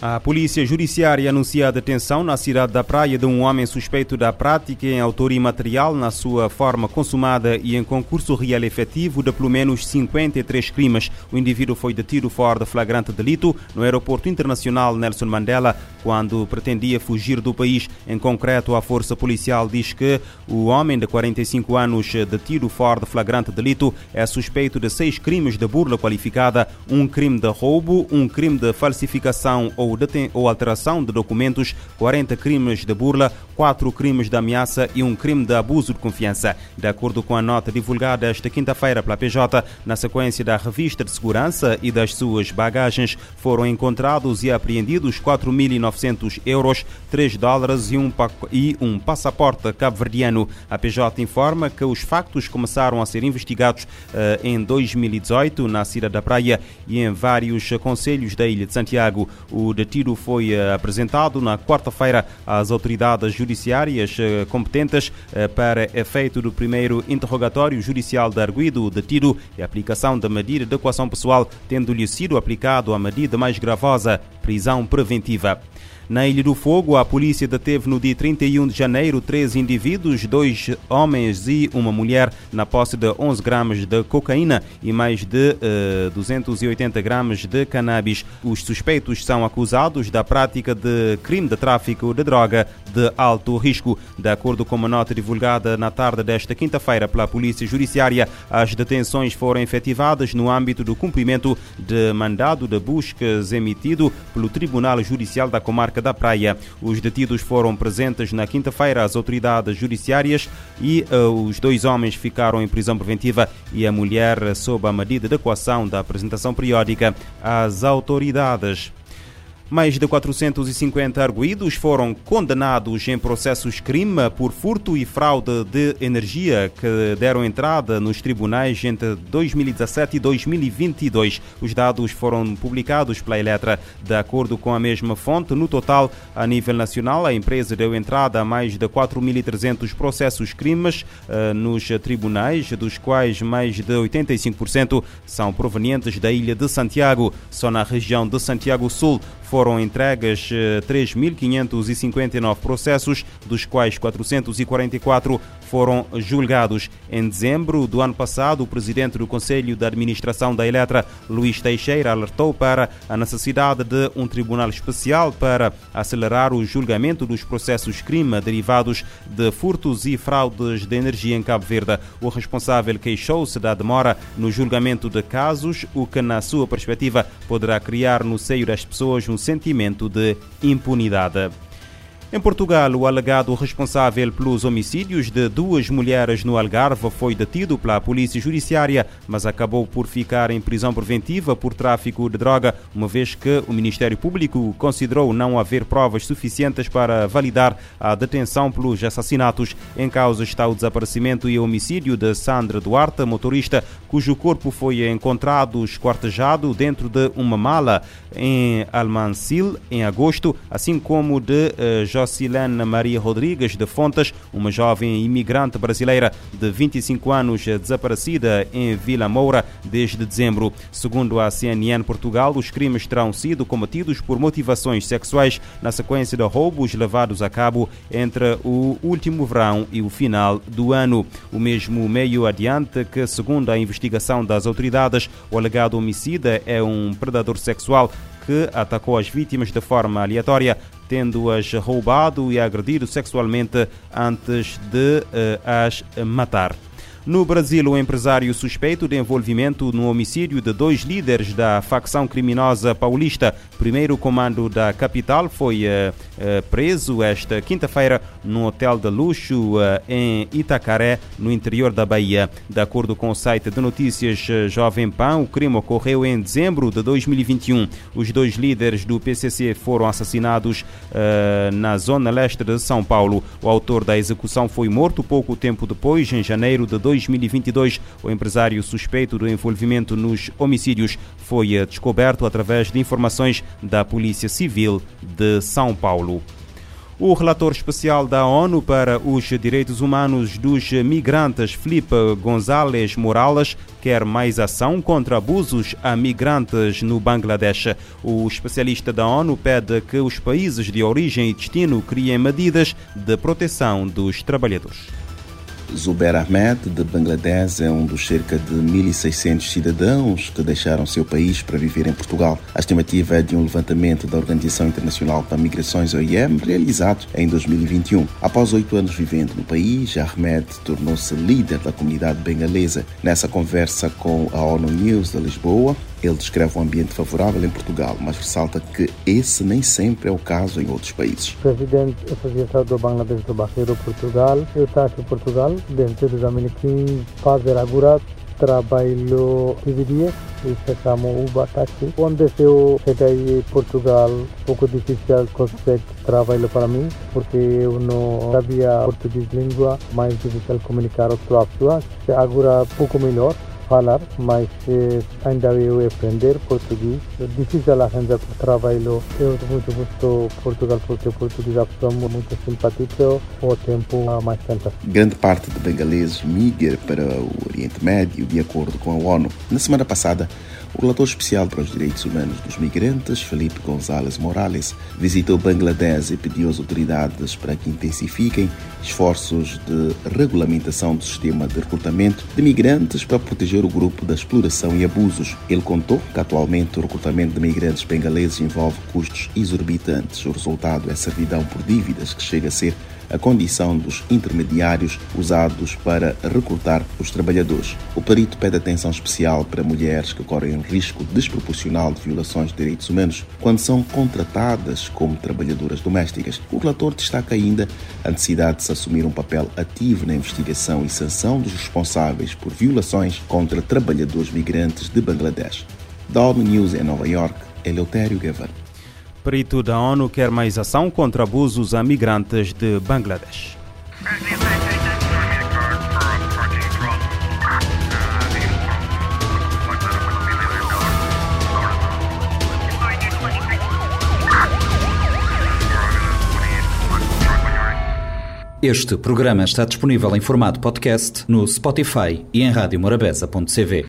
A Polícia Judiciária anuncia a detenção na cidade da Praia de um homem suspeito da prática em autoria material na sua forma consumada e em concurso real efetivo de pelo menos 53 crimes. O indivíduo foi detido fora de flagrante delito no Aeroporto Internacional Nelson Mandela quando pretendia fugir do país. Em concreto, a Força Policial diz que o homem de 45 anos detido fora de flagrante delito é suspeito de seis crimes de burla qualificada, um crime de roubo, um crime de falsificação ou ou, ou alteração de documentos, 40 crimes de burla, 4 crimes de ameaça e um crime de abuso de confiança. De acordo com a nota divulgada esta quinta-feira pela PJ, na sequência da revista de segurança e das suas bagagens, foram encontrados e apreendidos 4.900 euros, 3 dólares e um, e um passaporte cabo-verdiano. A PJ informa que os factos começaram a ser investigados uh, em 2018 na Cidade da Praia e em vários conselhos da Ilha de Santiago. O detido foi eh, apresentado na quarta-feira às autoridades judiciárias eh, competentes eh, para efeito do primeiro interrogatório judicial de arguido o detido e aplicação da medida de equação pessoal, tendo-lhe sido aplicado a medida mais gravosa, prisão preventiva. Na Ilha do Fogo, a polícia deteve no dia 31 de janeiro três indivíduos, dois homens e uma mulher, na posse de 11 gramas de cocaína e mais de uh, 280 gramas de cannabis. Os suspeitos são acusados da prática de crime de tráfico de droga de alto risco. De acordo com uma nota divulgada na tarde desta quinta-feira pela Polícia Judiciária, as detenções foram efetivadas no âmbito do cumprimento de mandado de buscas emitido pelo Tribunal Judicial da Comarca da Praia. Os detidos foram presentes na quinta-feira às autoridades judiciárias e uh, os dois homens ficaram em prisão preventiva e a mulher sob a medida de equação da apresentação periódica às autoridades. Mais de 450 arguídos foram condenados em processos crime por furto e fraude de energia que deram entrada nos tribunais entre 2017 e 2022. Os dados foram publicados pela Eletra. De acordo com a mesma fonte, no total, a nível nacional, a empresa deu entrada a mais de 4.300 processos crimes uh, nos tribunais, dos quais mais de 85% são provenientes da ilha de Santiago. Só na região de Santiago Sul foram entregues 3.559 eh, processos, dos quais 444 foram julgados. Em dezembro do ano passado, o presidente do Conselho de Administração da Eletra, Luís Teixeira, alertou para a necessidade de um tribunal especial para acelerar o julgamento dos processos crime derivados de furtos e fraudes de energia em Cabo Verde. O responsável queixou-se da demora no julgamento de casos, o que, na sua perspectiva, poderá criar no seio das pessoas um sentimento de impunidade. Em Portugal, o alegado responsável pelos homicídios de duas mulheres no Algarve foi detido pela Polícia Judiciária, mas acabou por ficar em prisão preventiva por tráfico de droga, uma vez que o Ministério Público considerou não haver provas suficientes para validar a detenção pelos assassinatos. Em causa está o desaparecimento e homicídio de Sandra Duarte, motorista, cujo corpo foi encontrado esquartejado dentro de uma mala em Almancil em agosto, assim como de uh, Jocilene Maria Rodrigues de Fontes, uma jovem imigrante brasileira de 25 anos desaparecida em Vila Moura desde dezembro. Segundo a CNN Portugal, os crimes terão sido cometidos por motivações sexuais na sequência de roubos levados a cabo entre o último verão e o final do ano. O mesmo meio adiante que, segundo a investigação das autoridades, o alegado homicida é um predador sexual que atacou as vítimas de forma aleatória, tendo-as roubado e agredido sexualmente antes de uh, as matar. No Brasil, o empresário suspeito de envolvimento no homicídio de dois líderes da facção criminosa paulista, primeiro comando da capital, foi uh, uh, preso esta quinta-feira num hotel de luxo uh, em Itacaré, no interior da Bahia. De acordo com o site de notícias Jovem Pan, o crime ocorreu em dezembro de 2021. Os dois líderes do PCC foram assassinados na zona leste de São Paulo. O autor da execução foi morto pouco tempo depois, em janeiro de 2021. 2022. O empresário suspeito do envolvimento nos homicídios foi eh, descoberto através de informações da Polícia Civil de São Paulo. O relator especial da ONU para os Direitos Humanos dos Migrantes, Felipe González Morales, quer mais ação contra abusos a migrantes no Bangladesh. O especialista da ONU pede que os países de origem e destino criem medidas de proteção dos trabalhadores. Zuber Ahmed, de Bangladesh, é um dos cerca de 1.600 cidadãos que deixaram seu país para viver em Portugal. A estimativa é de um levantamento da Organização Internacional para Migrações, OIM, realizado em 2021. Após oito anos vivendo no país, Ahmed tornou-se líder da comunidade bengalesa. Nessa conversa com a ONU News de Lisboa, ele descreve um ambiente favorável em Portugal, mas ressalta que esse nem sempre é o caso em outros países. Presidente Associação do Bangladesh do Barreiro Portugal, eu em Portugal, dentro de 2015, fazer agora trabalho dividia e ficamos o aqui. Quando eu cheguei em Portugal, pouco difícil conseguir trabalho para mim, porque eu não sabia português língua, mais difícil comunicar com outras pessoas. Agora, pouco melhor, falar, mas eh, ainda eu aprender português. É difícil arranjar trabalho. Eu muito gosto Portugal porque português é muito simpático, o tempo mais tempo. Grande parte de bengaleses migra para o Oriente Médio de acordo com a ONU. Na semana passada, o relator especial para os direitos humanos dos migrantes, Felipe González Morales, visitou Bangladesh e pediu às autoridades para que intensifiquem esforços de regulamentação do sistema de recrutamento de migrantes para proteger o grupo da exploração e abusos. Ele contou que atualmente o recrutamento de migrantes bengaleses envolve custos exorbitantes. O resultado é servidão por dívidas que chega a ser a condição dos intermediários usados para recrutar os trabalhadores. O perito pede atenção especial para mulheres que correm risco desproporcional de violações de direitos humanos quando são contratadas como trabalhadoras domésticas. O relator destaca ainda a necessidade de se assumir um papel ativo na investigação e sanção dos responsáveis por violações contra trabalhadores migrantes de Bangladesh. Da ONU News em Nova York, Eleutério Guevara. Perito da ONU quer mais ação contra abusos a migrantes de Bangladesh. Este programa está disponível em formato podcast no Spotify e em radiomorabeza.cv.